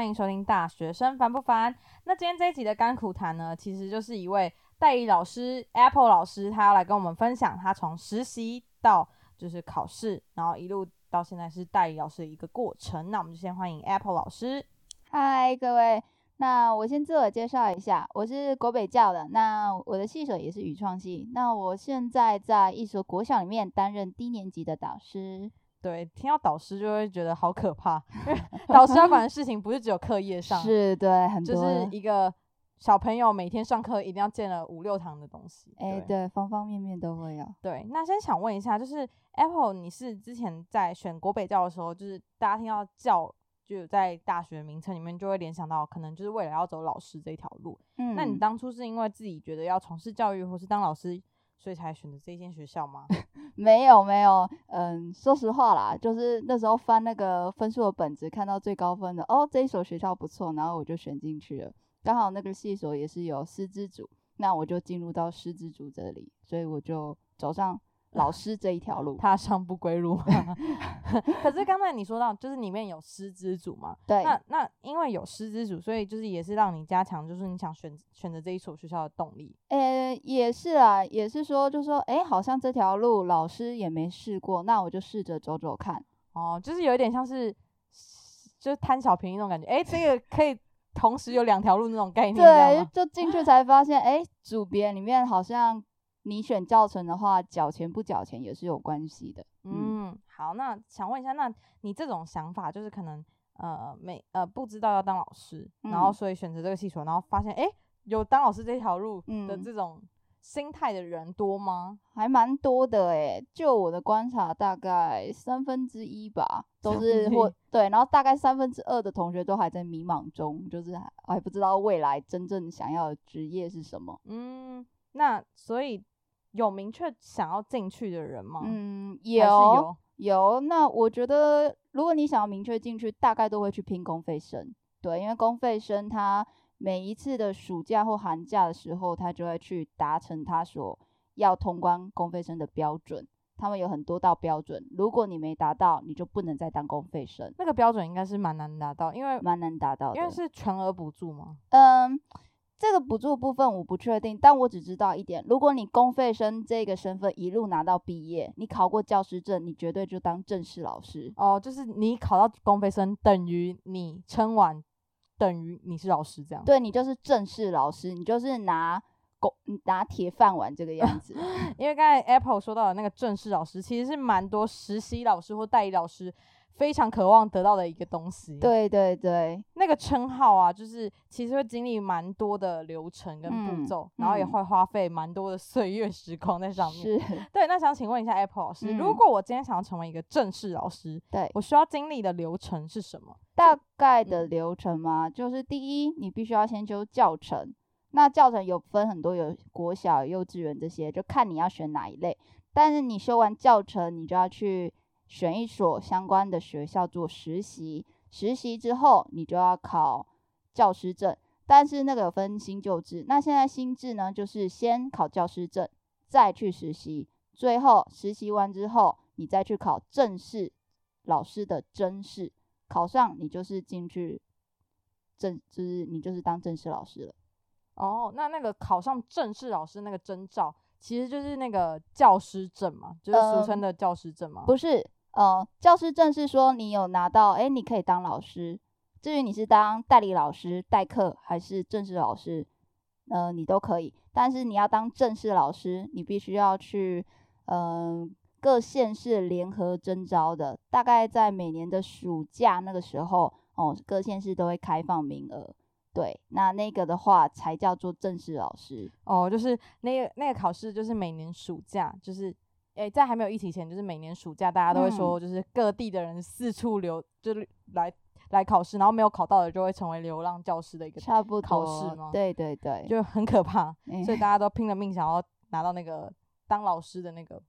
欢迎收听《大学生烦不烦》。那今天这一集的甘苦谈呢，其实就是一位代理老师 Apple 老师，他要来跟我们分享他从实习到就是考试，然后一路到现在是代理老师的一个过程。那我们就先欢迎 Apple 老师。嗨，各位，那我先自我介绍一下，我是国北教的，那我的系所也是语创系，那我现在在一所国小里面担任低年级的导师。对，听到导师就会觉得好可怕，因为 导师要管的事情不是只有课业上，是对，很多就，是一个小朋友每天上课一定要见了五六堂的东西。哎、对对，方方面面都会有。对，那先想问一下，就是 Apple，你是之前在选国北教的时候，就是大家听到教，就有在大学名称里面就会联想到，可能就是未来要走老师这一条路。嗯，那你当初是因为自己觉得要从事教育或是当老师，所以才选择这间学校吗？没有没有，嗯，说实话啦，就是那时候翻那个分数的本子，看到最高分的，哦，这一所学校不错，然后我就选进去了。刚好那个系所也是有师资组，那我就进入到师资组这里，所以我就走上老 师这一条路。踏上不归路吗？可是刚才你说到，就是里面有师资组嘛，对，那那因为有师资组，所以就是也是让你加强，就是你想选选择这一所学校的动力。呃，也是啊，也是说，就说，哎，好像这条路老师也没试过，那我就试着走走看。哦，就是有一点像是，就是贪小便宜那种感觉。诶，这个可以同时有两条路那种概念，对，就进去才发现，哎，组别里面好像你选教程的话，缴钱不缴钱也是有关系的。嗯，嗯，好，那想问一下，那你这种想法就是可能呃没呃不知道要当老师，然后嗯所以选择这个系所，然后发现诶有当老师这条路的嗯这种心态的人多吗？还蛮多的诶，就我的观察，大概三分之一吧，都三分之是或一对，然后大概三分之二的同学都还在迷茫中，就是还还不知道未来真正想要的职业是什么。嗯，那所以有明确想要进去的人吗？嗯，有有。有，那我觉得如果你想要明确进去，大概都会去拼公费生，对，因为公费生他每一次的暑假或寒假的时候，他就会去达成他所要通关公费生的标准。他们有很多道标准，如果你没达到，你就不能再当公费生，那个标准应该是蛮难达到，因为蛮难达到的。因为是全额补助嘛。嗯，这个补助部分我不确定，但我只知道一点：如果你公费生这个身份一路拿到毕业，你考过教师证，你绝对就当正式老师。哦，就是你考到公费生，等于你撑完，等于你是老师这样。对你就是正式老师，你就是拿公拿铁饭碗这个样子。因为刚才 Apple 说到的那个正式老师，其实是蛮多实习老师或代理老师非常渴望得到的一个东西。，对对对，那个称号啊，就是其实会经历蛮多的流程跟步嗯骤，然后也嗯会花费蛮多的岁月时光在上面。是，对，那想请问一下 Apple 老师，如嗯果我今天想要成为一个正式老师，对，我需要经历的流程是什么？大概的嗯流程嘛，就是第一，你必须要先修教程。那教程有分很多，有国小、幼稚园这些，就看你要选哪一类。但是你修完教程，你就要去选一所相关的学校做实习。实习之后，你就要考教师证。但是那个有分新旧制，那现在新制呢，就是先考教师证，再去实习，最后实习完之后，你再去考正式老师的真试。考上你就是进去正，就是你就是当正式老师了。哦，那那个考上正式老师那个征兆，其实就是那个教师证嘛，就是俗称嗯的教师证嘛。不是，呃，教师证是说你有拿到，诶，你可以当老师。至于你是当代理老师代课还是正式老师，呃，你都可以。但是你要当正式老师，你必须要去，嗯、各县市联合征招的，大概在每年的暑假那个时候，哦，各县市都会开放名额。对，那那个的话才叫做正式老师。哦，就是那个那个考试，就是每年暑假，就是诶、在还没有疫情前，就是每年暑假，大家都会嗯说，就是各地的人四处流，就是来来考试，然后没有考到的就会成为流浪教师的一个，差不多考试吗对对对，就很可怕，嗯所以大家都拼了命想要拿到那个当老师的那个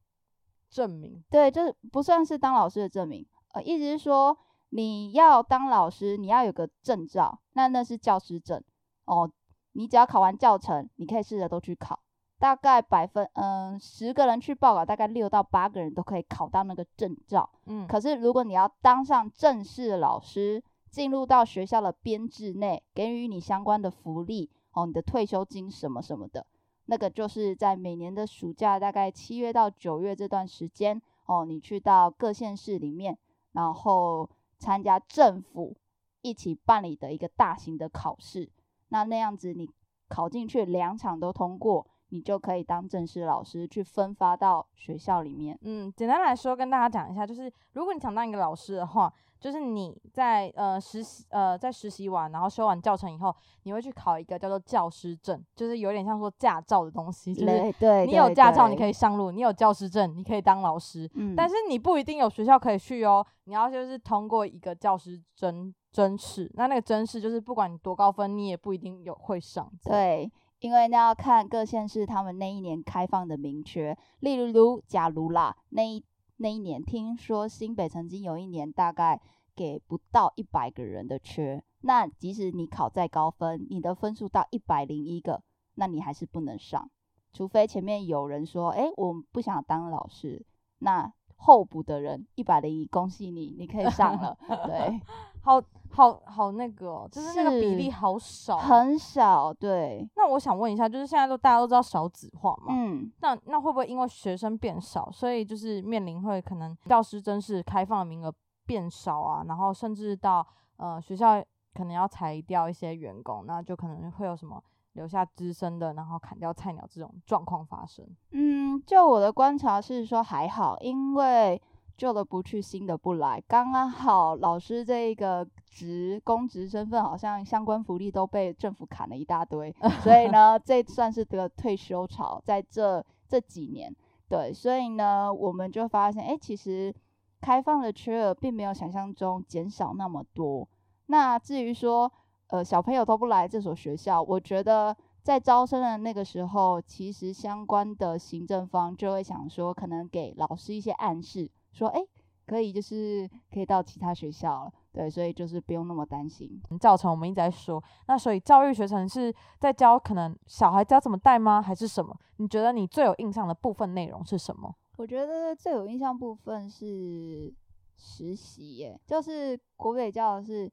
证明。对，就是不算是当老师的证明，呃，意思是说你要当老师，你要有个证照，那那是教师证哦。你只要考完教程，你可以试着都去考，大概百分嗯十个人去报考，大概六到八个人都可以考到那个证照。嗯，可是如果你要当上正式老师，进入到学校的编制内，给予你相关的福利哦，你的退休金什么什么的，那个就是在每年的暑假，大概七月到九月这段时间哦，你去到各县市里面，然后参加政府一起办理的一个大型的考试，那那样子你考进去两场都通过。你就可以当正式老师去分发到学校里面。嗯，简单来说，跟大家讲一下，就是如果你想当一个老师的话，就是你在呃实习呃在实习完，然后修完教程以后，你会去考一个叫做教师证，就是有点像说驾照的东西。就是对，你有驾照你可以上路，你有教师证你可以当老师。嗯，但是你不一定有学校可以去哦，你要就是通过一个教师证真试，那那个真试就是不管你多高分，你也不一定有会上。对。因为那要看各县市他们那一年开放的明确，例如，假如啦，那一那一年听说新北曾经有一年大概给不到一百个人的缺，那即使你考再高分，你的分数到一百零一个，那你还是不能上，除非前面有人说，哎，我不想当老师，那。候补的人一百零一，恭喜你，你可以上了。对，好好好，那个就是那个比例好少，很少。对。那我想问一下，就是现在都大家都知道少子化嘛？嗯。那那会不会因为学生变少，所以就是面临会可能教师真是开放的名额变少啊？然后甚至到呃学校可能要裁掉一些员工，那就可能会有什么？留下资深的，然后砍掉菜鸟这种状况发生。嗯，就我的观察是说还好，因为旧的不去，新的不来，刚刚好老师这个职公职身份，好像相关福利都被政府砍了一大堆，所以呢，这算是个退休潮，在这这几年，对，所以呢，我们就发现，哎，其实开放的缺额并没有想象中减少那么多。那至于说，呃，小朋友都不来这所学校，我觉得在招生的那个时候，其实相关的行政方就会想说，可能给老师一些暗示，说，哎，可以就是可以到其他学校了，对，所以就是不用那么担心。教程我们一直在说，那所以教育学程是在教可能小孩教怎么带吗？还是什么？你觉得你最有印象的部分内容是什么？我觉得最有印象部分是实习耶，就是国北教是。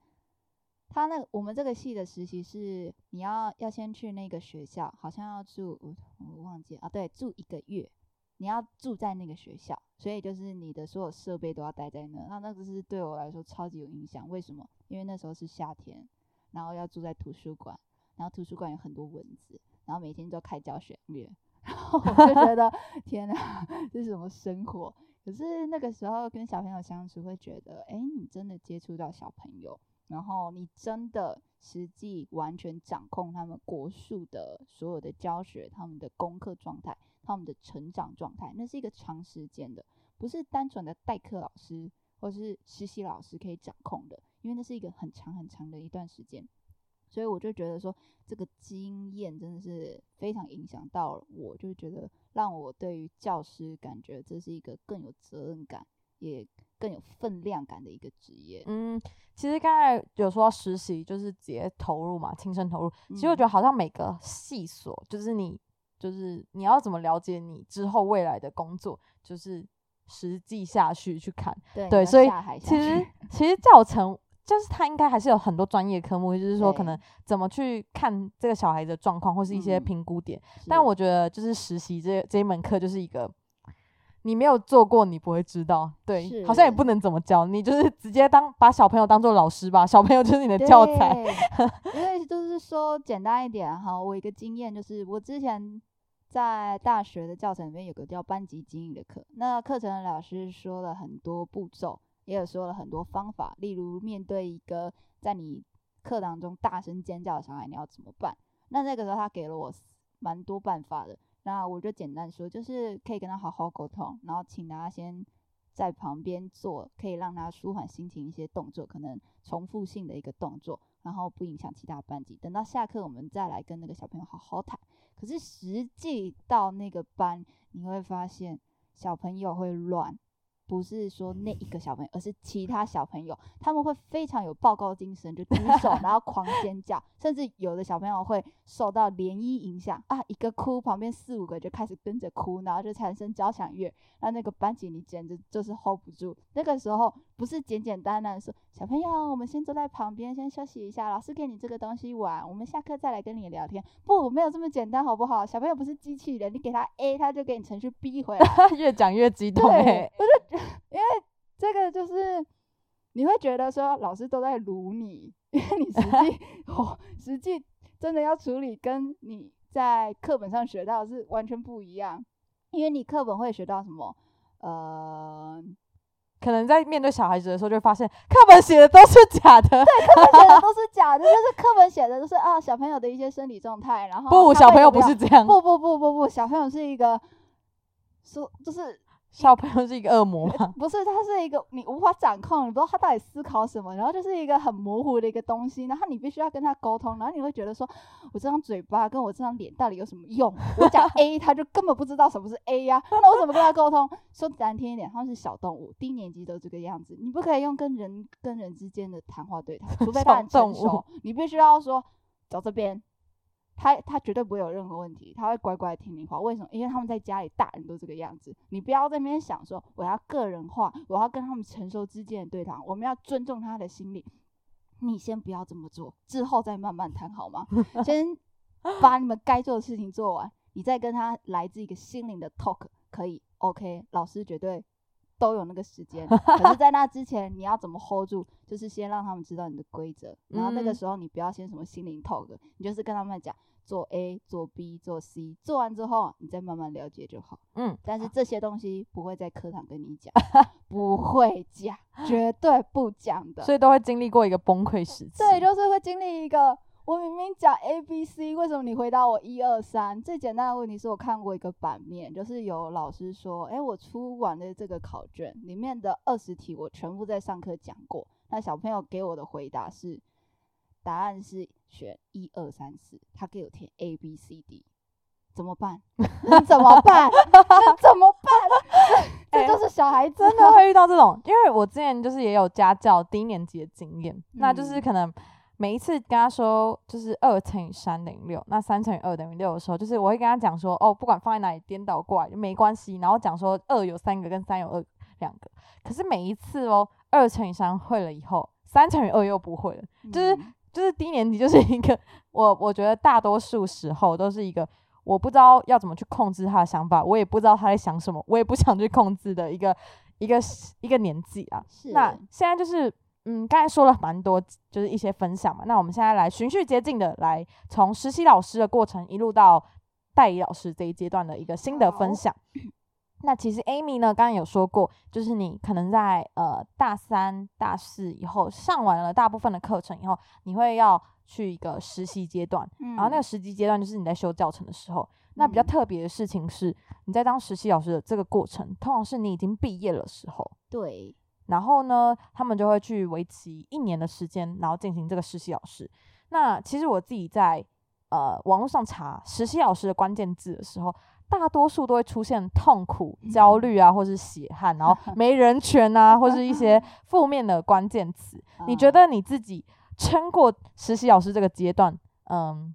他那我们这个系的实习是你要要先去那个学校，好像要住我我忘记啊，对，住一个月，你要住在那个学校，所以就是你的所有设备都要待在那。那那个是对我来说超级有影响，为什么？因为那时候是夏天，然后要住在图书馆，然后图书馆有很多蚊子，然后每天都开教学乐，然后我就觉得天哪，这是什么生活？可是那个时候跟小朋友相处，会觉得，哎，你真的接触到小朋友。然后你真的实际完全掌控他们国术的所有的教学，他们的功课状态，他们的成长状态，那是一个长时间的，不是单纯的代课老师或是实习老师可以掌控的，因为那是一个很长很长的一段时间，所以我就觉得说这个经验真的是非常影响到我，就觉得让我对于教师感觉这是一个更有责任感，也。更有分量感的一个职业。嗯，其实刚才有说实习就是直接投入嘛，亲身投入。其实我觉得好像每个细所，就是你，就是你要怎么了解你之后未来的工作，就是实际下去去看。对，所以其实 其实教程就是他应该还是有很多专业科目，就是说可能怎么去看这个小孩的状况，或是一些评估点。但我觉得就是实习这这一门课就是一个。你没有做过，你不会知道。对，好像也不能怎么教，你就是直接当把小朋友当做老师吧，小朋友就是你的教材。因为就是说简单一点哈，我一个经验就是，我之前在大学的教程里面有个叫班级经营的课，那课程的老师说了很多步骤，也有说了很多方法，例如面对一个在你课堂中大声尖叫的小孩，你要怎么办？那那个时候他给了我蛮多办法的。那我就简单说，就是可以跟他好好沟通，然后请他先在旁边做，可以让他舒缓心情一些动作，可能重复性的一个动作，然后不影响其他班级。等到下课，我们再来跟那个小朋友好好谈。可是实际到那个班，你会发现小朋友会乱，不是说那一个小朋友，而是其他小朋友，他们会非常有报告精神，就举 手，然后狂尖叫，甚至有的小朋友会受到涟漪影响啊，一个哭，旁边四五个就开始跟着哭，然后就产生交响乐，那那个班级你简直就是 hold 不住。那个时候不是简简单单说小朋友，我们先坐在旁边先休息一下，老师给你这个东西玩，我们下课再来跟你聊天。不，没有这么简单，好不好？小朋友不是机器人，你给他 A，他就给你程序 B 回来。越讲越激动哎、对，我就因为这个就是你会觉得说老师都在撸你，因为你实际 哦，实际真的要处理跟你在课本上学到是完全不一样，因为你课本会学到什么，呃，可能在面对小孩子的时候，就会发现课本写的都是假的。对课本写的都是假的，就是课本写的都是啊小朋友的一些生理状态，然后不，小朋友不是这样，不不不不不，小朋友是一个说就是小朋友是一个恶魔吗。不是，他是一个你无法掌控，你不知道他到底思考什么，然后就是一个很模糊的一个东西，然后你必须要跟他沟通，然后你会觉得说，我这张嘴巴跟我这张脸到底有什么用？我讲 A，他就根本不知道什么是 A 呀、那我怎么跟他沟通？说难听一点，他们是小动物，低年级都这个样子，你不可以用跟人跟人之间的谈话对他，除非他很成熟，你必须要说走这边。他他绝对不会有任何问题，他会乖乖听你话。为什么？因为他们在家里，大人都这个样子。你不要在那边想说我要个人化，我要跟他们成熟之间的对谈，我们要尊重他的心理。你先不要这么做，之后再慢慢谈好吗？先把你们该做的事情做完，你再跟他来自一个心灵的 talk，可以 OK。老师绝对都有那个时间，可是，在那之前你要怎么 hold 住？就是先让他们知道你的规则，然后那个嗯时候你不要先什么心灵 talk，你就是跟他们讲做 A、做 B、做 C，做完之后你再慢慢了解就好。嗯，但是这些东西不会在课堂跟你讲，不会讲，绝对不讲的。所以都会经历过一个崩溃时期。对，就是会经历一个，我明明讲 A B C，为什么你回答我一二三？最简单的问题是我看过一个版面，就是有老师说，诶，我出完的这个考卷里面的二十题，我全部在上课讲过。那小朋友给我的回答是，答案是选一二三四，他给我填 A B C D，怎么办？那怎么办？那怎么办？这就是小孩子真的会遇到这种，因为我之前就是也有家教低年级的经验，那就是嗯可能每一次跟他说就是二乘以三等于六，那三乘以二等于六的时候，就是我会跟他讲说，哦，不管放在哪里颠倒过来就没关系，然后讲说二有三个跟三有二两个，可是每一次哦，二乘以三会了以后，三乘以二又不会了，就是嗯就是低年级就是 一个我我觉得大多数时候都是一个我不知道要怎么去控制他的想法，我也不知道他在想什么，我也不想去控制的一个一个一个年纪啊。那现在就是嗯，刚才说了蛮多，就是一些分享嘛。那我们现在来循序渐进的来从实习老师的过程一路到代理老师这一阶段的一个心得分享。那其实 Amy 呢，刚刚有说过，就是你可能在呃大三、大四以后上完了大部分的课程以后，你会要去一个实习阶段，然后那个嗯。实习阶段就是你在修教程的时候。那比较嗯。特别的事情是，你在当实习老师的这个过程，通常是你已经毕业的时候，对，然后呢，他们就会去为期一年的时间，然后进行这个实习老师。那其实我自己在呃网络上查实习老师的关键字的时候，大多数都会出现痛苦、焦虑啊，或是血汗，然后 没人权啊，或是一些负面的关键词。你觉嗯得你自己撑过实习老师这个阶段，嗯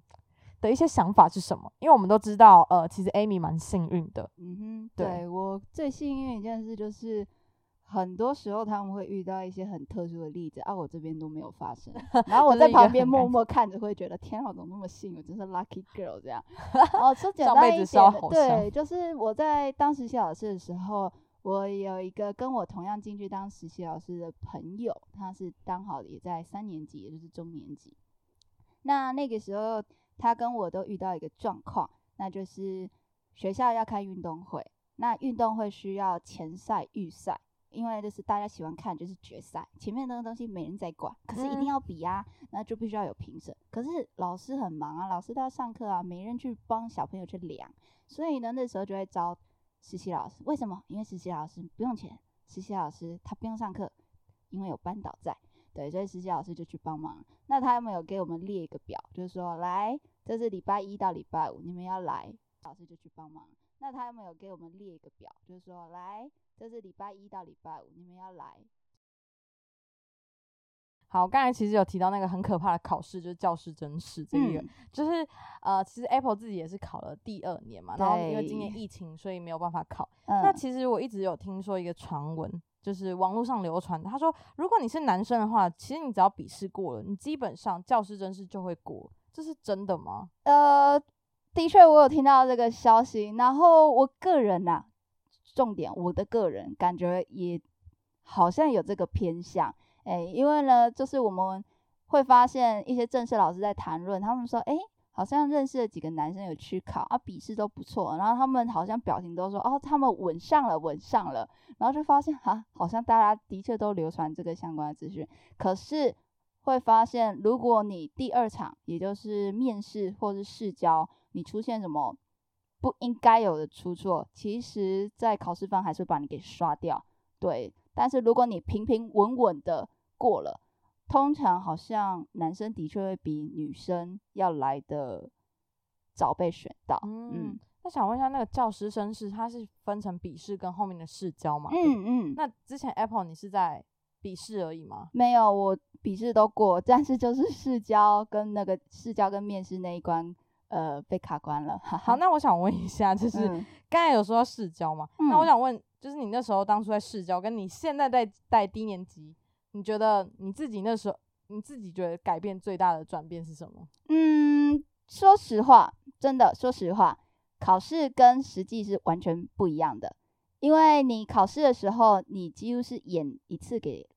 的一些想法是什么？因为我们都知道，呃，其实 Amy 蛮幸运的，嗯哼，对对我最幸运一件事就是，很多时候他们会遇到一些很特殊的例子，啊，我这边都没有发生。然后我在旁边默默看着，会觉得天啊，我怎么那么幸运，真是 lucky girl 这样。哦，说简单一点对，就是我在当实习老师的时候，我有一个跟我同样进去当实习老师的朋友，他是刚好也在三年级，也就是中年级。那那个时候，他跟我都遇到一个状况，那就是学校要开运动会，那运动会需要前赛、预赛，因为就是大家喜欢看就是决赛，前面那个东西没人在管，可是一嗯定要比啊，那就必须要有评审。可是老师很忙啊，老师都要上课啊，没人去帮小朋友去量，所以呢，那时候就会招实习老师。为什么？因为实习老师不用钱，实习老师他不用上课，因为有班导在。对，所以实习老师就去帮忙。那他没有给我们列一个表，就是说，来，这是礼拜一到礼拜五，你们要来，老师就去帮忙。那他们有给我们列一个表，就是说，来，这是礼拜一到礼拜五，你们要来。好，刚才其实有提到那个很可怕的考试，就是教师真试这个，嗯就是呃，其实 Apple 自己也是考了第二年嘛，然后因为今年疫情，所以没有办法考。嗯，那其实我一直有听说一个传闻，就是网络上流传，他说如果你是男生的话，其实你只要笔试过了，你基本上教师真试就会过，这是真的吗？呃，的确我有听到这个消息，然后我个人呐、重点我的个人感觉也好像有这个偏向，哎，因为呢，就是我们会发现一些正式老师在谈论，他们说，哎，好像认识了几个男生有去考啊，笔试都不错，然后他们好像表情都说，哦，他们稳上了，稳上了，然后就发现哈，好像大家的确都流传这个相关的资讯，可是会发现，如果你第二场，也就是面试或是试教，你出现什么不应该有的出错，其实在考试方还是会把你给刷掉。对，但是如果你平平稳稳的过了，通常好像男生的确会比女生要来的早被选到。嗯嗯，那想问一下，那个教师生是它是分成笔试跟后面的试教嘛？对不对嗯嗯，那之前 Apple 你是在笔试而已吗？没有，我笔试都过，但是就是试教跟那个试教跟面试那一关，呃，被卡关了。哈哈好，那我想问一下，就是嗯刚才有说到试教嘛，那我嗯想问，就是你那时候当初在试教，跟你现在在带低年级，你觉得你自己那时候你自己觉得改变最大的转变是什么？嗯，说实话，真的说实话，考试跟实际是完全不一样的。因为你考试的时候，你几乎是演一次给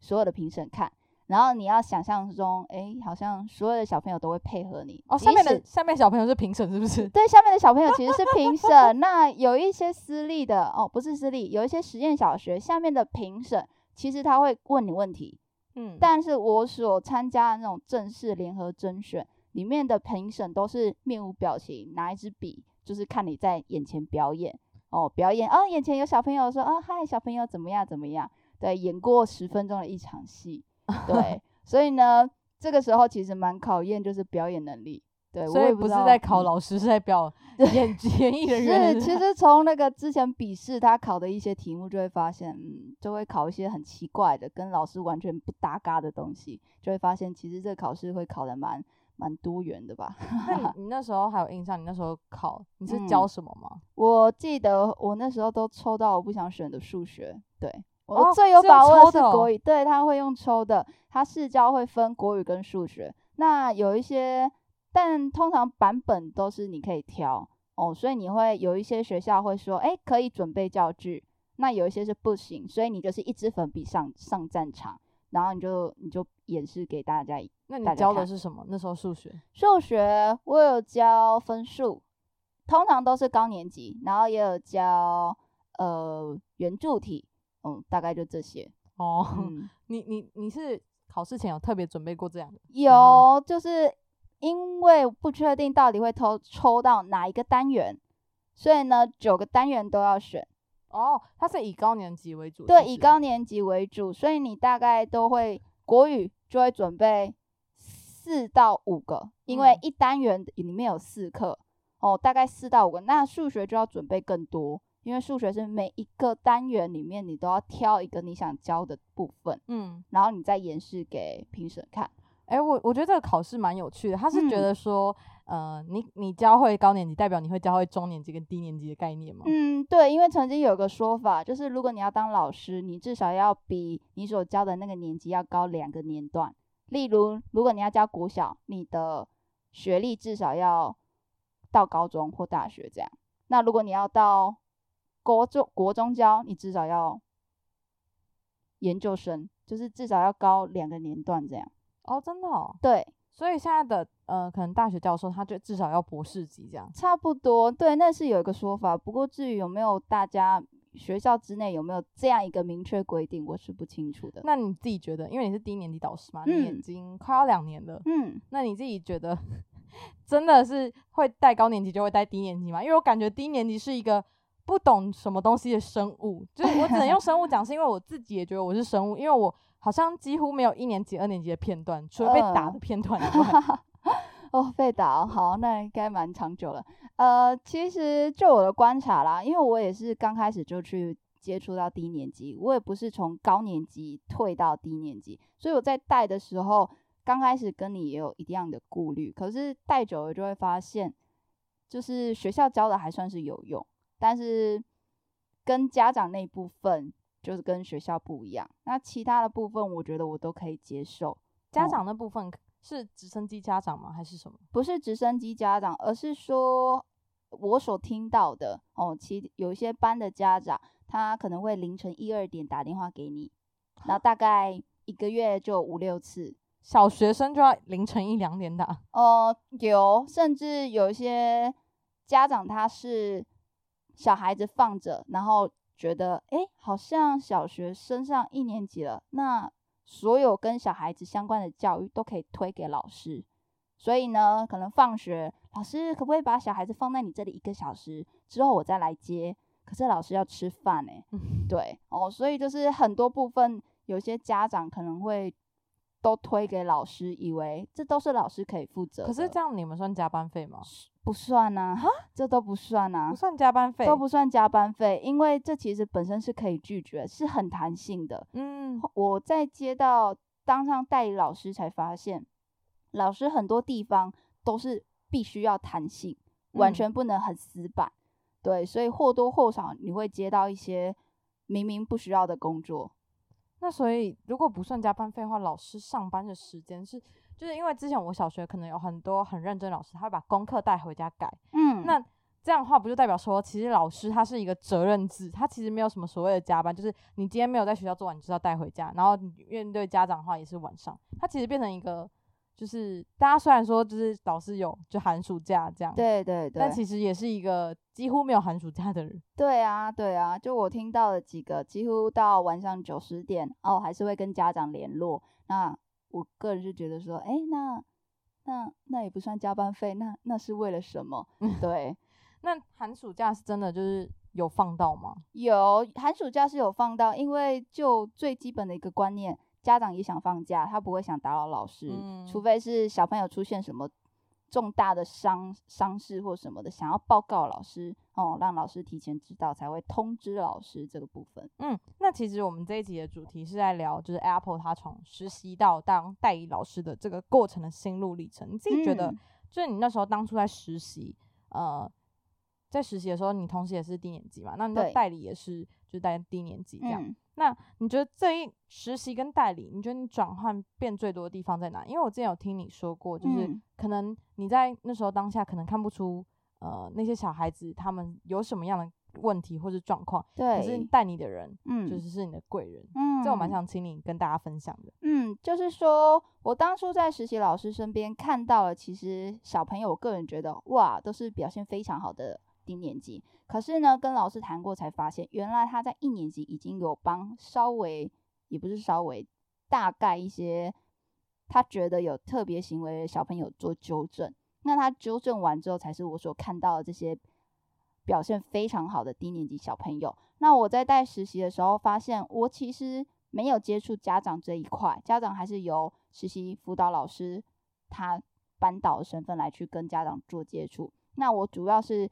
所有的评审看，然后你要想象中，诶，好像所有的小朋友都会配合你。哦，下面的下面小朋友是评审是不是？对，下面的小朋友其实是评审。那有一些私立的哦，不是私立，有一些实验小学下面的评审，其实他会问你问题，嗯，但是我所参加的那种正式联合甄选里面的评审都是面无表情，拿一支笔，就是看你在眼前表演哦，表演哦，眼前有小朋友说哦嗨，小朋友怎么样怎么样？对，演过十分钟的一场戏，对，所以呢，这个时候其实蛮考验就是表演能力。对，所以不是在考老师，是在表 演演艺人员。是，其实从那个之前笔试他考的一些题目，就会发现，嗯，就会考一些很奇怪的，跟老师完全不搭嘎的东西，就会发现其实这个考试会考的蛮蛮多元的吧。那你 你那时候还有印象？你那时候考你是嗯教什么吗？我记得我那时候都抽到我不想选的数学，对哦我最有把握的是国语，对，他会用抽的，他试教会分国语跟数学，那有一些，但通常版本都是你可以挑哦，所以你会有一些学校会说，哎，可以准备教具，那有一些是不行，所以你就是一支粉笔上上战场，然后你就你就演示给大家那你教的是什么？那时候数学。数学我有教分数，通常都是高年级，然后也有教呃圆柱体，嗯，大概就这些。哦，嗯，你你你是考试前有特别准备过这样的？有就是因为不确定到底会抽抽到哪一个单元，所以呢九个单元都要选。哦，它是以高年级为主。对，以高年级为主，所以你大概都会国语就会准备四到五个，因为嗯一单元里面有四课哦，大概四到五个。那数学就要准备更多，因为数学是每一个单元里面你都要挑一个你想教的部分，嗯，然后你再演示给评审看。哎、我我觉得这个考试蛮有趣的。他是觉嗯得说，呃，你你教会高年级，代表你会教会中年级跟低年级的概念吗？嗯，对，因为曾经有个说法，就是如果你要当老师，你至少要比你所教的那个年级要高两个年段。例如，如果你要教国小，你的学历至少要到高中或大学这样。那如果你要到国中国中教，你至少要研究生，就是至少要高两个年段这样。哦，真的哦。对，所以现在的呃，可能大学教授他就至少要博士级这样。差不多，对，那是有一个说法。不过至于有没有大家学校之内有没有这样一个明确规定，我是不清楚的。那你自己觉得，因为你是低年级导师嘛，你已嗯经快要两年了，嗯，那你自己觉得 真的是会带高年级就会带低年级吗？因为我感觉低年级是一个不懂什么东西的生物，就是我只能用 生物讲，是因为我自己也觉得我是生物，因为我好像几乎没有一年级、二年级的片段，除了被打的嗯片段以外。哦，被打好，那应该蛮长久了。呃，其实就我的观察啦，因为我也是刚开始就去接触到低年级，我也不是从高年级退到低年级，所以我在带的时候，刚开始跟你也有一样的顾虑，可是带久了就会发现，就是学校教的还算是有用，但是跟家长那部分就是跟学校不一样，那其他的部分我觉得我都可以接受。家哦长那部分是直升机家长吗？还是什么？不是直升机家长，而是说我所听到的哦，其有一些班的家长，他可能会凌晨一二点打电话给你，然后大概一个月就五六次。小学生就要凌晨一两点打，呃，有，甚至有一些家长他是小孩子放着，然后觉得诶，好像小学升上一年级了，那所有跟小孩子相关的教育都可以推给老师。所以呢，可能放学，老师可不可以把小孩子放在你这里一个小时之后我再来接？可是老师要吃饭诶、对哦，所以就是很多部分，有些家长可能会都推给老师，以为这都是老师可以负责。可是这样你们算加班费吗？不算呐、这都不算啊、不算加班费，都不算加班费，因为这其实本身是可以拒绝，是很弹性的。嗯，我在接到当上代理老师才发现，老师很多地方都是必须要弹性，完嗯全不能很死板。对，所以或多或少你会接到一些明明不需要的工作。那所以如果不算加班费的话，老师上班的时间是，就是因为之前我小学可能有很多很认真老师，他会把功课带回家改，嗯，那这样的话不就代表说，其实老师他是一个责任制，他其实没有什么所谓的加班，就是你今天没有在学校做完，你就要带回家，然后你面对家长的话也是晚上，他其实变成一个。就是大家虽然说就是老师有就寒暑假这样，对对对，但其实也是一个几乎没有寒暑假的人。对啊，对啊，就我听到了几个，几乎到晚上九十点哦，还是会跟家长联络。那我个人是觉得说，哎，那那那也不算加班费，那那是为了什么？对，那寒暑假是真的就是有放到吗？有寒暑假是有放到，因为就最基本的一个观念，家长也想放假，他不会想打扰老师，嗯除非是小朋友出现什么重大的伤伤势或什么的，想要报告老师哦，让老师提前知道，才会通知老师这个部分。嗯，那其实我们这一集的主题是在聊，就是 Apple 他从实习到当代理老师的这个过程的心路历程。你自己觉得，嗯就是你那时候当初在实习，呃，在实习的时候，你同时也是低年级嘛，那你的代理也是就是在低年级这样。嗯那你觉得这一实习跟代理，你觉得你转换变最多的地方在哪？因为我之前有听你说过，就是嗯可能你在那时候当下可能看不出，呃，那些小孩子他们有什么样的问题或者状况，可是，带你的人嗯，就是是你的贵人。嗯，这我蛮想请你跟大家分享的。嗯，就是说我当初在实习老师身边看到了，其实小朋友，我个人觉得哇，都是表现非常好的低年级。可是呢，跟老师谈过才发现，原来他在一年级已经有帮稍微，也不是稍微，大概一些他觉得有特别行为的小朋友做纠正。那他纠正完之后，才是我所看到的这些表现非常好的低年级小朋友。那我在带实习的时候，发现我其实没有接触家长这一块，家长还是由实习辅导老师他班导的身份来去跟家长做接触。那我主要是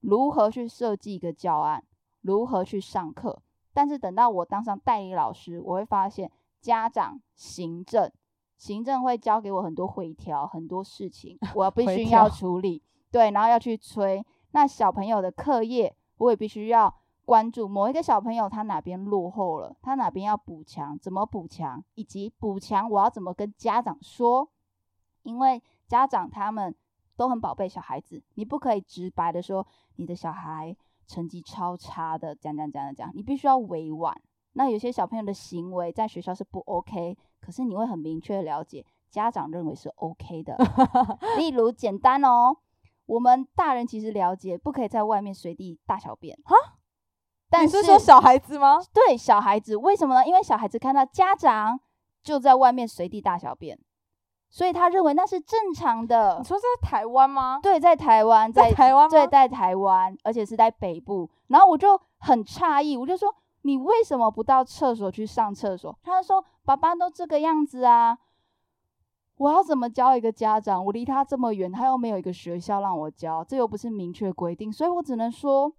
如何去设计一个教案，如何去上课。但是等到我当上代理老师，我会发现家长、行政、行政会教给我很多回调、很多事情，我必须要处理。对，然后要去催。那小朋友的课业，我也必须要关注某一个小朋友他哪边落后了，他哪边要补强，怎么补强，以及补强我要怎么跟家长说。因为家长他们都很宝贝小孩子，你不可以直白的说你的小孩成绩超差的，讲讲讲讲讲，你必须要委婉。那有些小朋友的行为在学校是不 OK，可是你会很明确的了解家长认为是 OK 的。例如简单哦，我们大人其实了解不可以在外面随地大小便哈，但你是说小孩子吗？对小孩子，为什么呢？因为小孩子看到家长就在外面随地大小便，所以他认为那是正常的你。说这是台湾吗？对，在台湾，在在台湾？对在台湾，而且是在北部。然后我就很诧异，我就说：“你为什么不到厕所去上厕所？”他就说：“爸爸都这个样子啊。”我要怎么教一个家长？我离他这么远，他又没有一个学校让我教，这又不是明确规定，所以我只能说，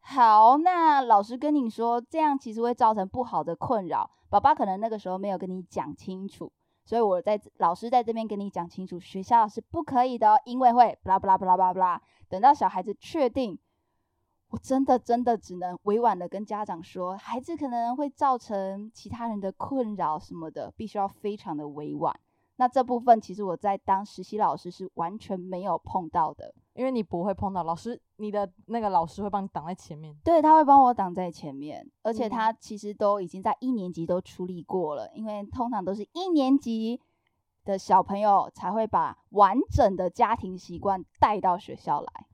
好，那老师跟你说，这样其实会造成不好的困扰。爸爸可能那个时候没有跟你讲清楚，所以我在老师在这边跟你讲清楚，学校是不可以的，因为会巴拉巴拉巴拉巴拉。等到小孩子确定，我真的真的只能委婉的跟家长说，孩子可能会造成其他人的困扰什么的，必须要非常的委婉。那这部分其实我在当实习老师是完全没有碰到的，因为你不会碰到老师，你的那个老师会帮你挡在前面。对，他会帮我挡在前面，而且嗯他其实都已经在一年级都处理过了，因为通常都是一年级的小朋友才会把完整的家庭习惯带到学校来。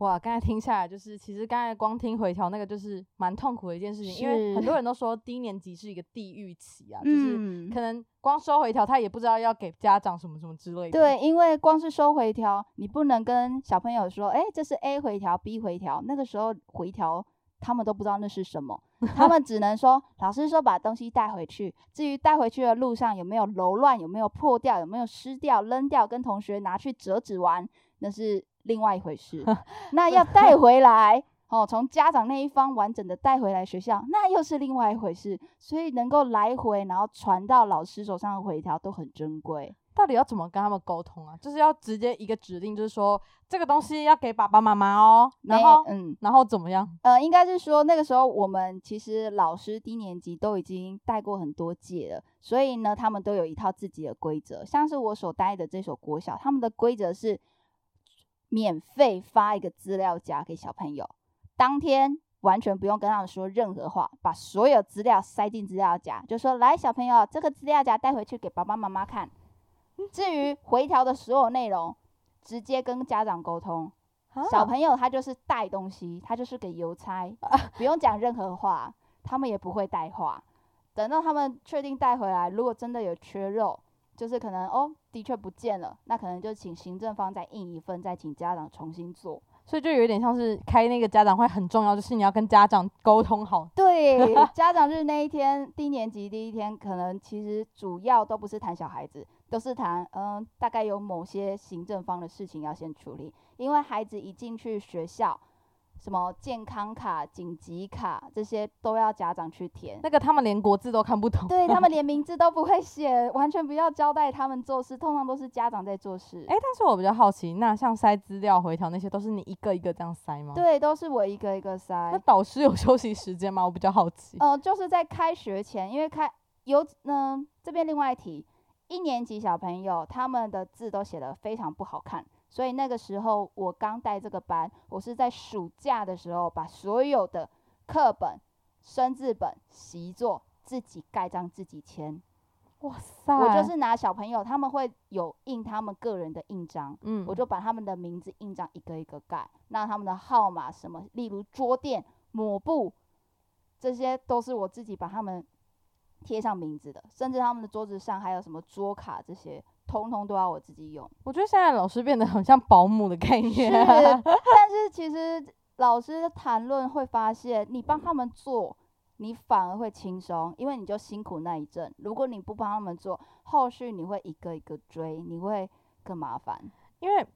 哇，刚才听下来，就是其实刚才光听回调那个，就是蛮痛苦的一件事情，因为很多人都说低年级是一个地狱期啊，就是嗯可能光收回调，他也不知道要给家长什么什么之类的。对，因为光是收回调，你不能跟小朋友说，哎，这是 A 回调，B 回调。那个时候回调，他们都不知道那是什么，他们只能说，老师说把东西带回去。至于带回去的路上有没有揉乱，有没有破掉，有没有湿掉、扔掉，跟同学拿去折纸玩，那是另外一回事。那要带回来。哦，从家长那一方完整的带回来学校，那又是另外一回事。所以能够来回，然后传到老师手上的回调都很珍贵。到底要怎么跟他们沟通啊？就是要直接一个指令，就是说这个东西要给爸爸妈妈哦，然后嗯，然后怎么样？呃，应该是说那个时候我们其实老师低年级都已经带过很多届了，所以呢，他们都有一套自己的规则。像是我所待的这所国小，他们的规则是免费发一个资料夹给小朋友，当天完全不用跟他们说任何话，把所有资料塞进资料夹，就说来小朋友，这个资料夹带回去给爸爸妈妈看。至于回调的所有内容，直接跟家长沟通。小啊朋友他就是带东西，他就是给邮差，不用讲任何话，他们也不会带话。等到他们确定带回来，如果真的有缺肉，就是可能哦的确不见了，那可能就请行政方再印一份，再请家长重新做。所以就有点像是开那个家长会很重要，就是你要跟家长沟通好。对，家长日那一天，低年级第一天，可能其实主要都不是谈小孩子，都是谈嗯，大概有某些行政方的事情要先处理，因为孩子一进去学校，什么健康卡、紧急卡这些都要家长去填。那个他们连国字都看不懂，对他们连名字都不会写，完全不要交代他们做事，通常都是家长在做事。哎、但是我比较好奇，那像塞资料、回调那些，都是你一个一个这样塞吗？。对，都是我一个一个那。导师有休息时间吗？我比较好奇。呃，就是在开学前，因为开有嗯、这边另外一题，一年级小朋友他们的字都写得非常不好看，所以那个时候我刚带这个班，我是在暑假的时候把所有的课本、生字本、习作自己盖章自己签。哇塞，我就是拿小朋友他们会有印他们个人的印章，嗯，我就把他们的名字印章一个一个盖，那他们的号码什么，例如桌垫、抹布，这些都是我自己把他们贴上名字的，甚至他们的桌子上还有什么桌卡这些，通通都要我自己用。我觉得现在老师变得很像保姆的概是，念。但是其实老师谈论会发现，你帮他们做，你反而会轻松，因为你就辛苦那一阵。如果你不帮他们做，后续你会一个一个追，你会更麻烦。因为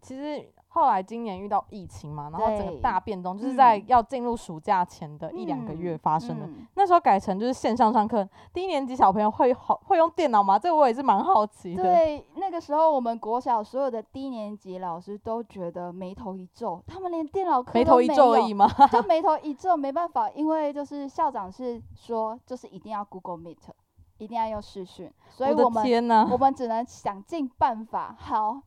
其实后来今年遇到疫情嘛，然后整个大变动，就是在嗯要进入暑假前的一两个月嗯发生的。嗯那时候改成就是线上上课，低年级小朋友会好会用电脑吗？这个我也是蛮好奇的。对，那个时候我们国小所有的低年级老师都觉得眉头一皱，他们连电脑课都眉头一皱而有已吗？就眉头一皱，没办法，因为就是校长是说，就是一定要 Google Meet，一定要用视讯，所以我们！我们只能想尽办法。好，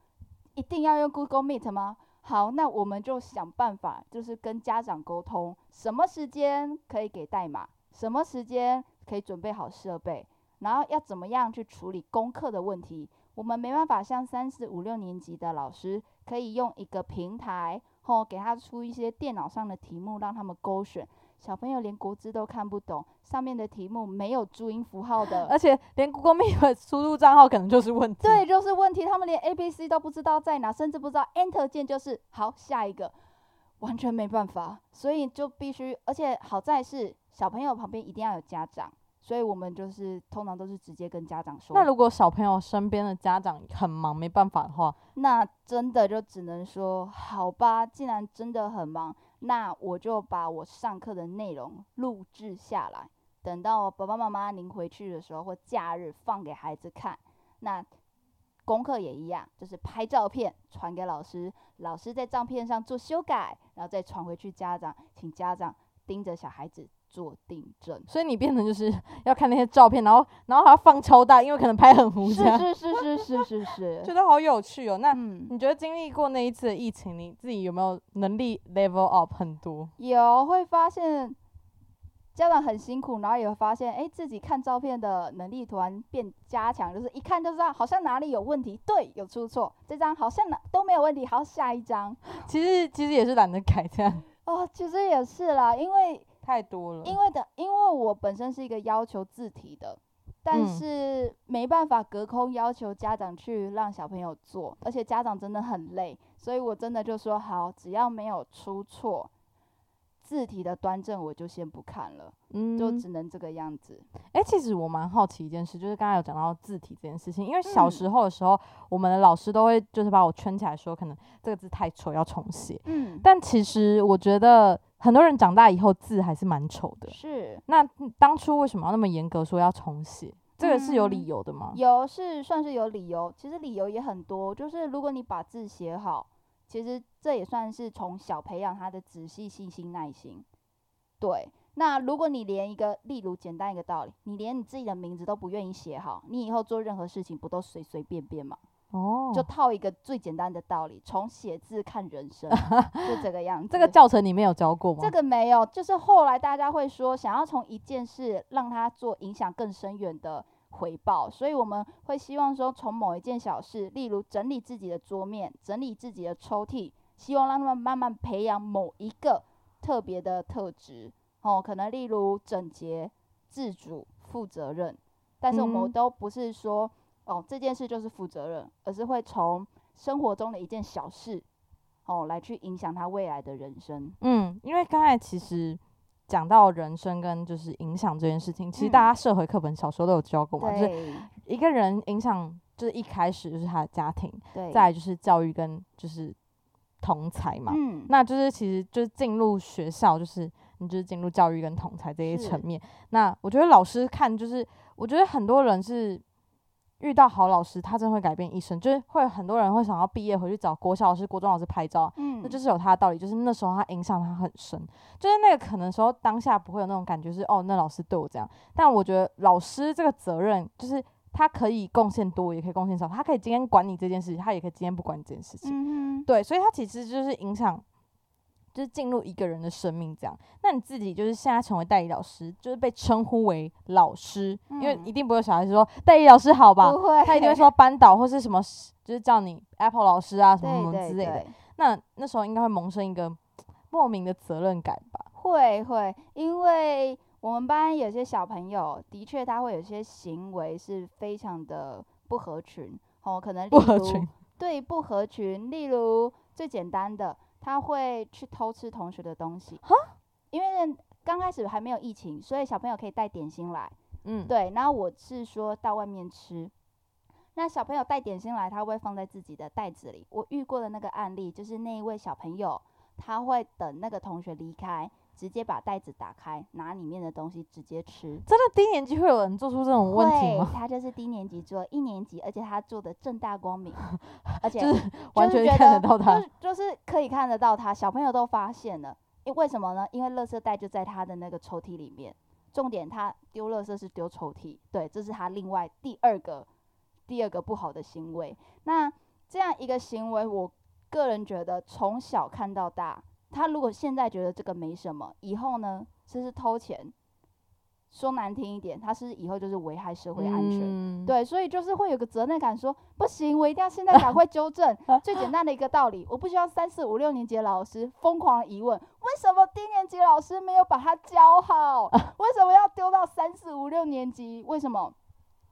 一定要用 Google Meet 吗？好，那我们就想办法，就是跟家长沟通，什么时间可以给代码，什么时间可以准备好设备，然后要怎么样去处理功课的问题。我们没办法像三四五六年级的老师，可以用一个平台，后给他出一些电脑上的题目，让他们勾选。小朋友连国字都看不懂，上面的题目没有注音符号的，而且连 Google Meet 的输入账号可能就是问题。对，就是问题。他们连 A、B、C 都不知道在哪，甚至不知道 Enter 键就是好下一个，完全没办法。所以就必须，而且好在是小朋友旁边一定要有家长，所以我们就是通常都是直接跟家长说。那如果小朋友身边的家长很忙没办法的话，那真的就只能说好吧，既然真的很忙，那我就把我上课的内容录制下来，等到爸爸妈妈您回去的时候或假日放给孩子看。那功课也一样，就是拍照片传给老师，老师在照片上做修改，然后再传回去家长，请家长盯着小孩子做订正。所以你变成就是要看那些照片，然后然后还要放超大，因为可能拍很糊是这样，是是是是是是，觉得好有趣哦。那嗯，你觉得经历过那一次的疫情，你自己有没有能力 level up 很多？有会发现家长很辛苦，然后也会发现，哎、自己看照片的能力突然变加强，就是一看就知道好像哪里有问题，对，有出错，这张好像哪都没有问题，好，下一张。其实其实也是懒得改，这样哦，其实也是啦，因为太多了。因为的，因为我本身是一个要求字体的，但嗯是没办法隔空要求家长去让小朋友做，而且家长真的很累，所以我真的就说好，只要没有出错，字体的端正我就先不看了，嗯，就只能这个样子。哎、其实我蛮好奇一件事，就是刚才有讲到字体这件事情，因为小嗯时候的时候，我们的老师都会就是把我圈起来说，可能这个字太丑要重写。嗯，但其实我觉得很多人长大以后字还是蛮丑的。是那当初为什么要那么严格说要重写？这个是有理嗯由的吗？有是算是有理由，其实理由也很多，就是如果你把字写好，其实这也算是从小培养他的仔细、细心、耐心。对，那如果你连一个，例如简单一个道理，你连你自己的名字都不愿意写好，你以后做任何事情不都随随便便吗？哦，就套一个最简单的道理，从写字看人生，就这个样子。这个教程里面有教过吗？这个没有，就是后来大家会说，想要从一件事让它做影响更深远的回报，所以我们会希望说，从某一件小事，例如整理自己的桌面、整理自己的抽屉，希望让他们慢慢培养某一个特别的特质，哦，可能例如整洁、自主、负责任，但是我们嗯都不是说，哦，这件事就是负责任，而是会从生活中的一件小事，哦，来去影响他未来的人生。嗯，因为刚才其实讲到人生跟就是影响这件事情，其实嗯大家社会课本小时候都有教过嘛，就是一个人影响就是一开始就是他的家庭，对，再来就是教育跟就是同才嘛，嗯，那就是其实就是进入学校，就是你就是进入教育跟同才这些层面。那我觉得老师看就是，我觉得很多人是遇到好老师，他真会改变一生。就是会有很多人会想要毕业回去找国小老师、国中老师拍照，嗯，那就是有他的道理。就是那时候他影响他很深，就是那个可能时候当下不会有那种感觉是哦，那老师对我这样。但我觉得老师这个责任就是。他可以贡献多，也可以贡献少。他可以今天管你这件事情，他也可以今天不管你这件事情。对，所以他其实就是影响，就是进入一个人的生命这样。那你自己就是现在成为代理老师，就是被称呼为老师，因为嗯一定不会有小孩子说代理老师好吧，不会，他一定会说班导或是什么，就是叫你 Apple 老师啊什么什么之类的。对，那那时候应该会萌生一个莫名的责任感吧？会会，因为我们班有些小朋友的确他会有些行为是非常的不合群，哦，可能不合群，对不合群，例如最简单的，他会去偷吃同学的东西，哈因为刚开始还没有疫情，所以小朋友可以带点心来，嗯，对，然后我是说到外面吃。那小朋友带点心来，他会放在自己的袋子里。我遇过的那个案例，就是那一位小朋友，他会等那个同学离开，直接把袋子打开，拿里面的东西直接吃。真的低年级会有人做出这种问题吗？他就是低年级做一年级，而且他做的正大光明，而且就是完全看得到他就是就是可以看得到他，小朋友都发现了。因为什么呢？因为垃圾袋就在他的那个抽屉里面。重点，他丢垃圾是丢抽屉，对，这是他另外第二个第二个不好的行为。那这样一个行为，我个人觉得从小看到大，他如果现在觉得这个没什么，以后呢，这是偷钱。说难听一点，他是以后就是危害社会安全。嗯，对，所以就是会有个责任感说，不行，我一定要现在赶快纠正。最简单的一个道理，我不需要三四五六年级的老师疯狂疑问，为什么低年级老师没有把他教好？为什么要丢到三四五六年级？为什么？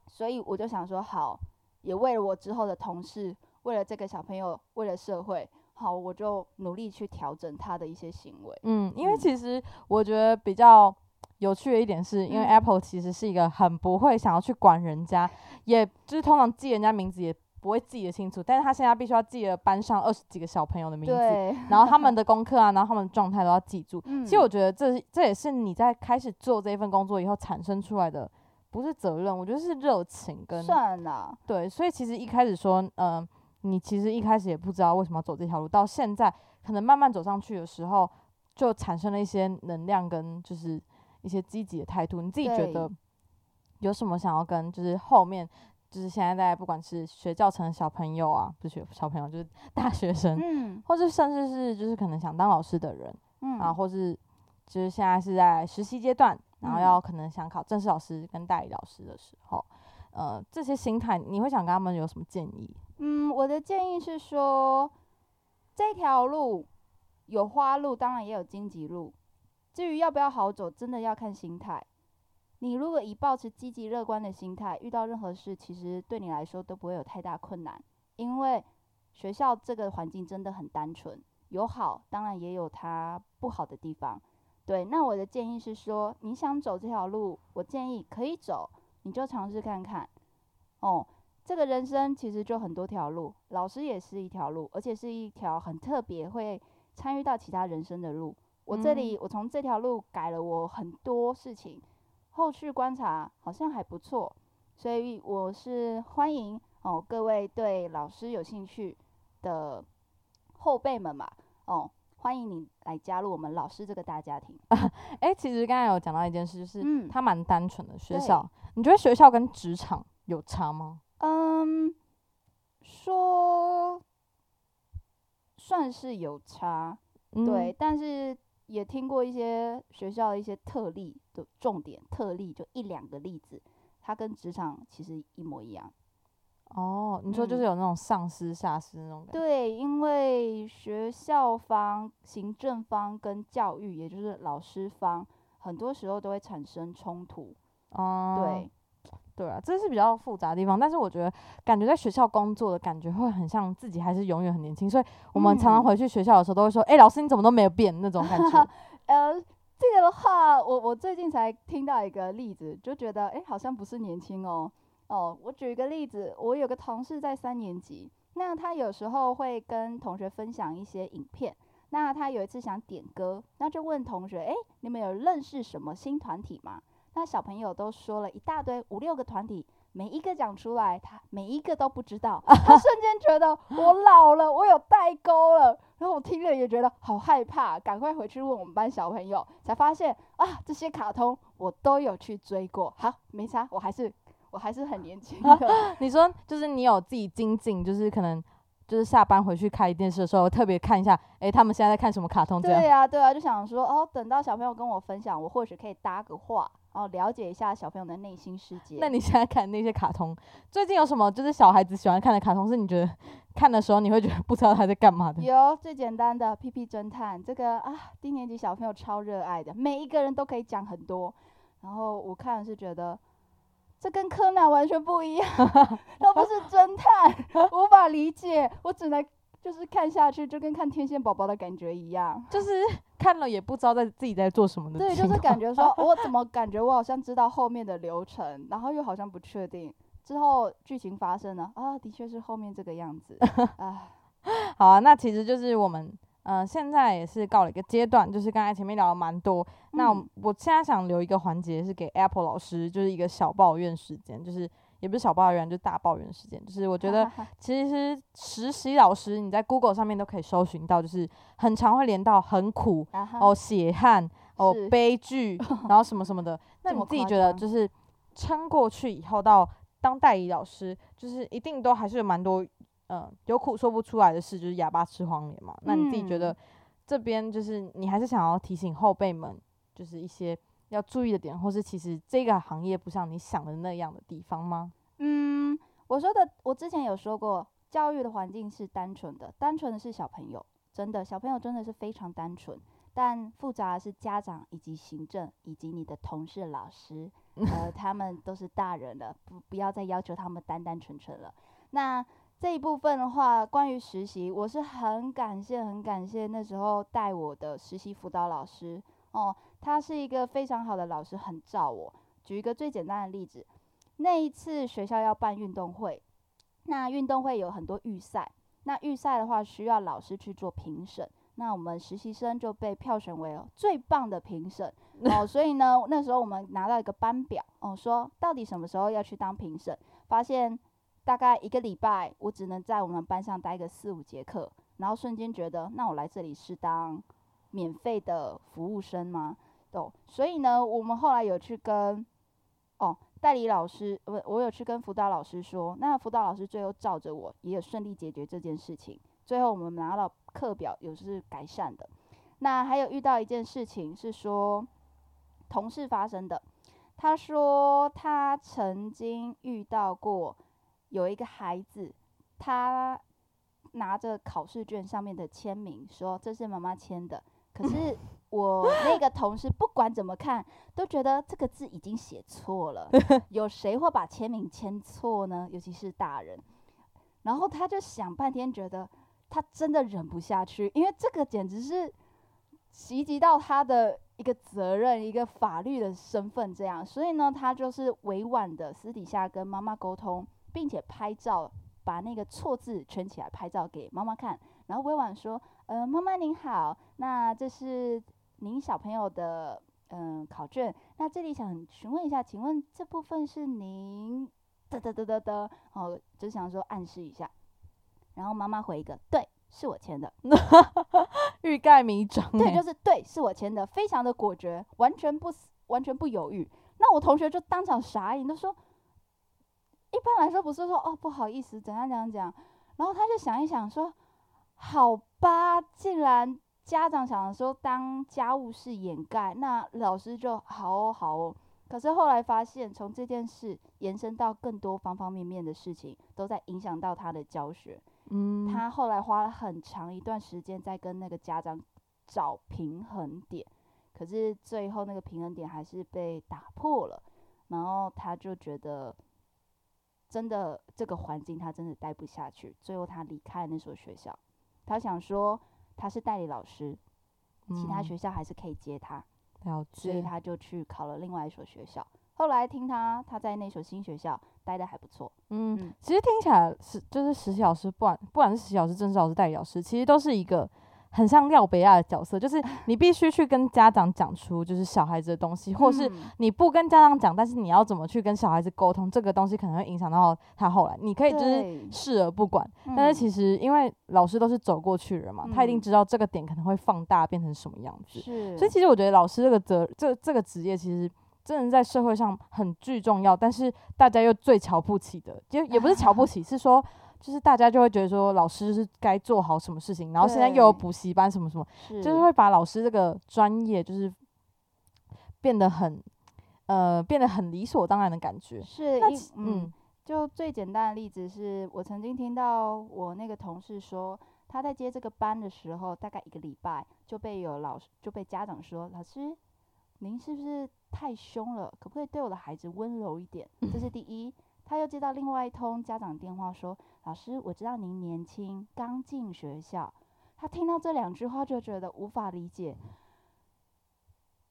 所以我就想说，好，也为了我之后的同事，为了这个小朋友，为了社会，好，我就努力去调整他的一些行为。嗯，因为嗯其实我觉得比较有趣的一点是，因为嗯 Apple 其实是一个很不会想要去管人家，也就是通常记人家名字也不会记得清楚，但是他现在必须要记得班上二十几个小朋友的名字，然后他们 的功课啊，然后他们的状态都要记住。嗯，其实我觉得这这也是你在开始做这一份工作以后产生出来的，不是责任，我觉得是热情跟算了，对，所以其实一开始说，嗯、你其实一开始也不知道为什么要走这条路，到现在可能慢慢走上去的时候，就产生了一些能量跟就是一些积极的态度。你自己觉得有什么想要跟就是后面就是现在在不管是学教程的小朋友啊，不是学小朋友，就是 大学生，嗯或者甚至是就是可能想当老师的人嗯啊，或是就是现在是在实习阶段，然后嗯要可能想考正式老师跟代理老师的时候，呃，这些心态你会想跟他们有什么建议？我的建议是说，这条路有花路，当然也有荆棘路。至于要不要好走，真的要看心态。你如果以保持积极乐观的心态，遇到任何事，其实对你来说都不会有太大困难，因为学校这个环境真的很单纯，有好，当然也有它不好的地方。对，那我的建议是说，你想走这条路，我建议可以走，你就尝试看看。哦，这个人生其实就很多条路，老师也是一条路，而且是一条很特别，会参与到其他人生的路。我这里，我从这条路改了我很多事情，后续观察好像还不错，所以我是欢迎哦各位对老师有兴趣的后辈们嘛，哦，欢迎你来加入我们老师这个大家庭。哎、其实刚才有讲到一件事，就是嗯它蛮单纯的。学校，你觉得学校跟职场有差吗？嗯，说算是有差，嗯对，，但是也听过一些学校的一些特例的重点特例，就一两个例子，它跟职场其实一模一样。哦，你说就是嗯有那种上司下司那种感觉。对，因为学校方、行政方跟教育，也就是老师方，很多时候都会产生冲突。哦，对，对啊，这是比较复杂的地方。但是我觉得，感觉在学校工作的感觉会很像自己还是永远很年轻，所以我们常常嗯回去学校的时候都会说：“哎、老师你怎么都没有变？”那种感觉。呃，这个的话，我我最近才听到一个例子，就觉得诶，好像不是年轻哦。哦，我举一个例子，我有个同事在三年级，那他有时候会跟同学分享一些影片。那他有一次想点歌，那就问同学：“诶，你们有认识什么新团体吗？”那小朋友都说了一大堆，五六个团体，每一个讲出来，他每一个都不知道。他瞬间觉得我老了，我有代沟了。然后我听了也觉得好害怕，赶快回去问我们班小朋友，才发现啊，这些卡通我都有去追过。好，没差，我还是我还是很年轻的。你说就是你有自己精进，就是可能就是下班回去开电视的时候，特别看一下，哎、他们现在在看什么卡通。对呀、对啊，就想说哦，等到小朋友跟我分享，我或许可以搭个话，然后了解一下小朋友的内心世界。那你现在看那些卡通，最近有什么就是小孩子喜欢看的卡通，是你觉得看的时候你会觉得不知道他在干嘛的？有最简单的《屁屁侦探》，这个啊，低年级小朋友超热爱的，每一个人都可以讲很多。然后我看是觉得，这跟柯南完全不一样，都不是侦探，无法理解，我只能就是看下去，就跟看天线宝宝的感觉一样。就是 看了也不知道在自己在做什么的对，就是感觉说，我怎么感觉我好像知道后面的流程，然后又好像不确定之后剧情发生了啊，的确是后面这个样子 啊。好啊，那其实就是我们，呃，现在也是告了一个阶段，就是刚才前面聊了蛮多。那我现在想留一个环节是给 Apple 老师，就是一个小抱怨时间，就是也不是小抱怨，就是大抱怨事件。就是我觉得 其实实习老师你在 Google 上面都可以搜寻到，就是很常会连到很苦啊哦、血汗哦、悲剧，然后什么什么的。那你自己觉得就是撑过去以后到当代理老师，就是一定都还是有蛮多呃有苦说不出来的事，就是哑巴吃黄连嘛。那你自己觉得嗯这边就是你还是想要提醒后辈们，就是一些要注意的点，或是其实这个行业不像你想的那样的地方吗？嗯，我说的，我之前有说过，教育的环境是单纯的，单纯的是小朋友，真的小朋友真的是非常单纯，但复杂的是家长以及行政以及你的同事、老师，呃，他们都是大人了，不不要再要求他们单单纯纯了。那这一部分的话，关于实习，我是很感谢、很感谢那时候带我的实习辅导老师，哦，他是一个非常好的老师，很照我。举一个最简单的例子，那一次学校要办运动会，那运动会有很多预赛，那预赛的话需要老师去做评审，那我们实习生就被票选为最棒的评审哦，所以呢，那时候我们拿到一个班表哦，说到底什么时候要去当评审，发现大概一个礼拜我只能在我们班上待个四五节课，然后瞬间觉得，那我来这里是当免费的服务生吗？哦，所以呢，我们后来有去跟哦代理老师，我我有去跟辅导老师说，那辅导老师最后照着我，也有顺利解决这件事情。最后我们拿到课表有是改善的。那还有遇到一件事情是说同事发生的，他说他曾经遇到过有一个孩子，他拿着考试卷上面的签名说这是妈妈签的，可是。我那个同事不管怎么看，都觉得这个字已经写错了。有谁会把签名签错呢？尤其是大人。然后他就想半天，觉得他真的忍不下去，因为这个简直是袭击到他的一个责任、一个法律的身份。这样，所以呢，他就是委婉的私底下跟妈妈沟通，并且拍照，把那个错字圈起来，拍照给妈妈看，然后委婉说：“呃，妈妈您好，那这是。”您小朋友的嗯考卷，那这里想询问一下，请问这部分是您的的的的的哦，就想说暗示一下，然后妈妈回一个对，是我签的，欲盖弥彰，对，就是对，是我签的，非常的果决，完全不完全不犹豫。那我同学就当场傻眼，都说，一般来说不是说哦不好意思怎样怎样怎样，然后他就想一想说，好吧，竟然。家长想说当家务事掩盖，那老师就好哦好哦。可是后来发现，从这件事延伸到更多方方面面的事情，都在影响到他的教学。嗯，他后来花了很长一段时间在跟那个家长找平衡点，可是最后那个平衡点还是被打破了。然后他就觉得，真的这个环境他真的待不下去，最后他离开那所学校。他想说。他是代理老师，其他学校还是可以接他，所以他就去考了另外一所学校。后来听他他在那所新学校待的还不错。嗯，其实听起来是就是实习老师，不管不管是实习老师、正式老师、代理老师，其实都是一个。很像廖北亚的角色，就是你必须去跟家长讲出就是小孩子的东西，或是你不跟家长讲，但是你要怎么去跟小孩子沟通，这个东西可能会影响到他后来。你可以就是视而不管，但是其实因为老师都是走过去人嘛，他一定知道这个点可能会放大变成什么样子。所以其实我觉得老师这个责这这个职业其实真的在社会上很具重要，但是大家又最瞧不起的，就也不是瞧不 起，是说。就是大家就会觉得说老师是该做好什么事情，然后现在又有补习班什么什么，就是会把老师这个专业就是变得很呃变得很理所当然的感觉。是，嗯，就最简单的例子是我曾经听到我那个同事说，他在接这个班的时候，大概一个礼拜就被有老师就被家长说，老师您是不是太凶了？可不可以对我的孩子温柔一点？这是第一。他又接到另外一通家长电话，说：“老师，我知道您年轻，刚进学校。”他听到这两句话就觉得无法理解，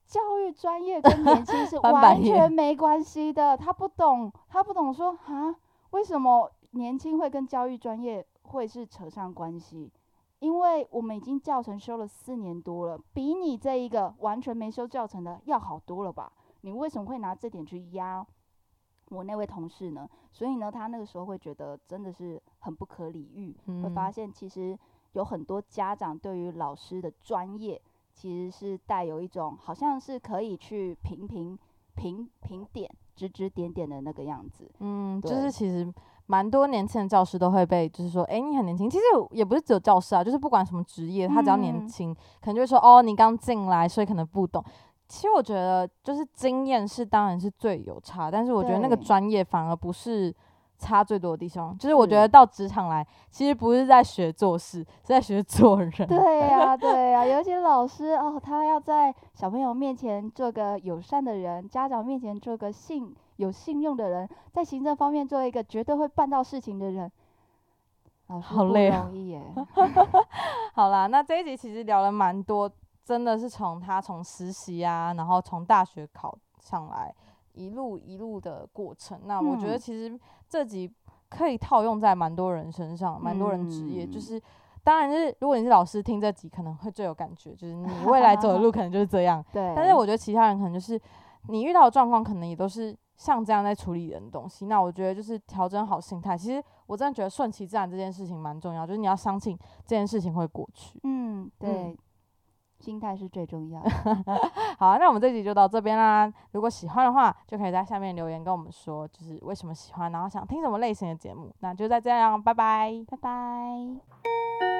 教育专业跟年轻是 完全没关系的。他不懂，他不懂说啊，为什么年轻会跟教育专业会是扯上关系？因为我们已经教程修了四年多了，比你这一个完全没修教程的要好多了吧？你为什么会拿这点去压？我那位同事呢，所以呢，他那个时候会觉得真的是很不可理喻，会发现其实有很多家长对于老师的专业，其实是带有一种好像是可以去评评评评点、指指点点的那个样子。嗯，就是其实蛮多年轻的教师都会被，就是说，哎，你很年轻。其实也不是只有教师啊，就是不管什么职业，他只要年轻，可能就会说，哦，你刚进来，所以可能不懂。其实我觉得，就是经验是当然是最有差，但是我觉得那个专业反而不是差最多的地方。就是我觉得到职场来，其实不是在学做事，是在学做人。对呀，对呀，尤其老师哦，他要在小朋友面前做个友善的人，家长面前做个信有信用的人，在行政方面做一个绝对会办到事情的人。好累啊！不容易耶。好啦，那这一集其实聊了蛮多。真的是从他从实习啊，然后从大学考上来，一路一路的过程。那我觉得嗯其实这集可以套用在蛮多人身上，蛮多人职业，就嗯是当然是如果你是老师听这集，可能会最有感觉，就是你未来走的路 可能就是这样。对，但是我觉得其他人可能就是你遇到的状况，可能也都是像这样在处理人的东西。那我觉得就是调整好心态。其实我真的觉得顺其自然这件事情蛮重要，就是你要相信这件事情会过去。嗯，对，心态是最重要的。好，那我们这集就到这边啦。如果喜欢的话，就可以在下面留言跟我们说，就是为什么喜欢，然后想听什么类型的节目。那就再这样，拜拜。拜拜。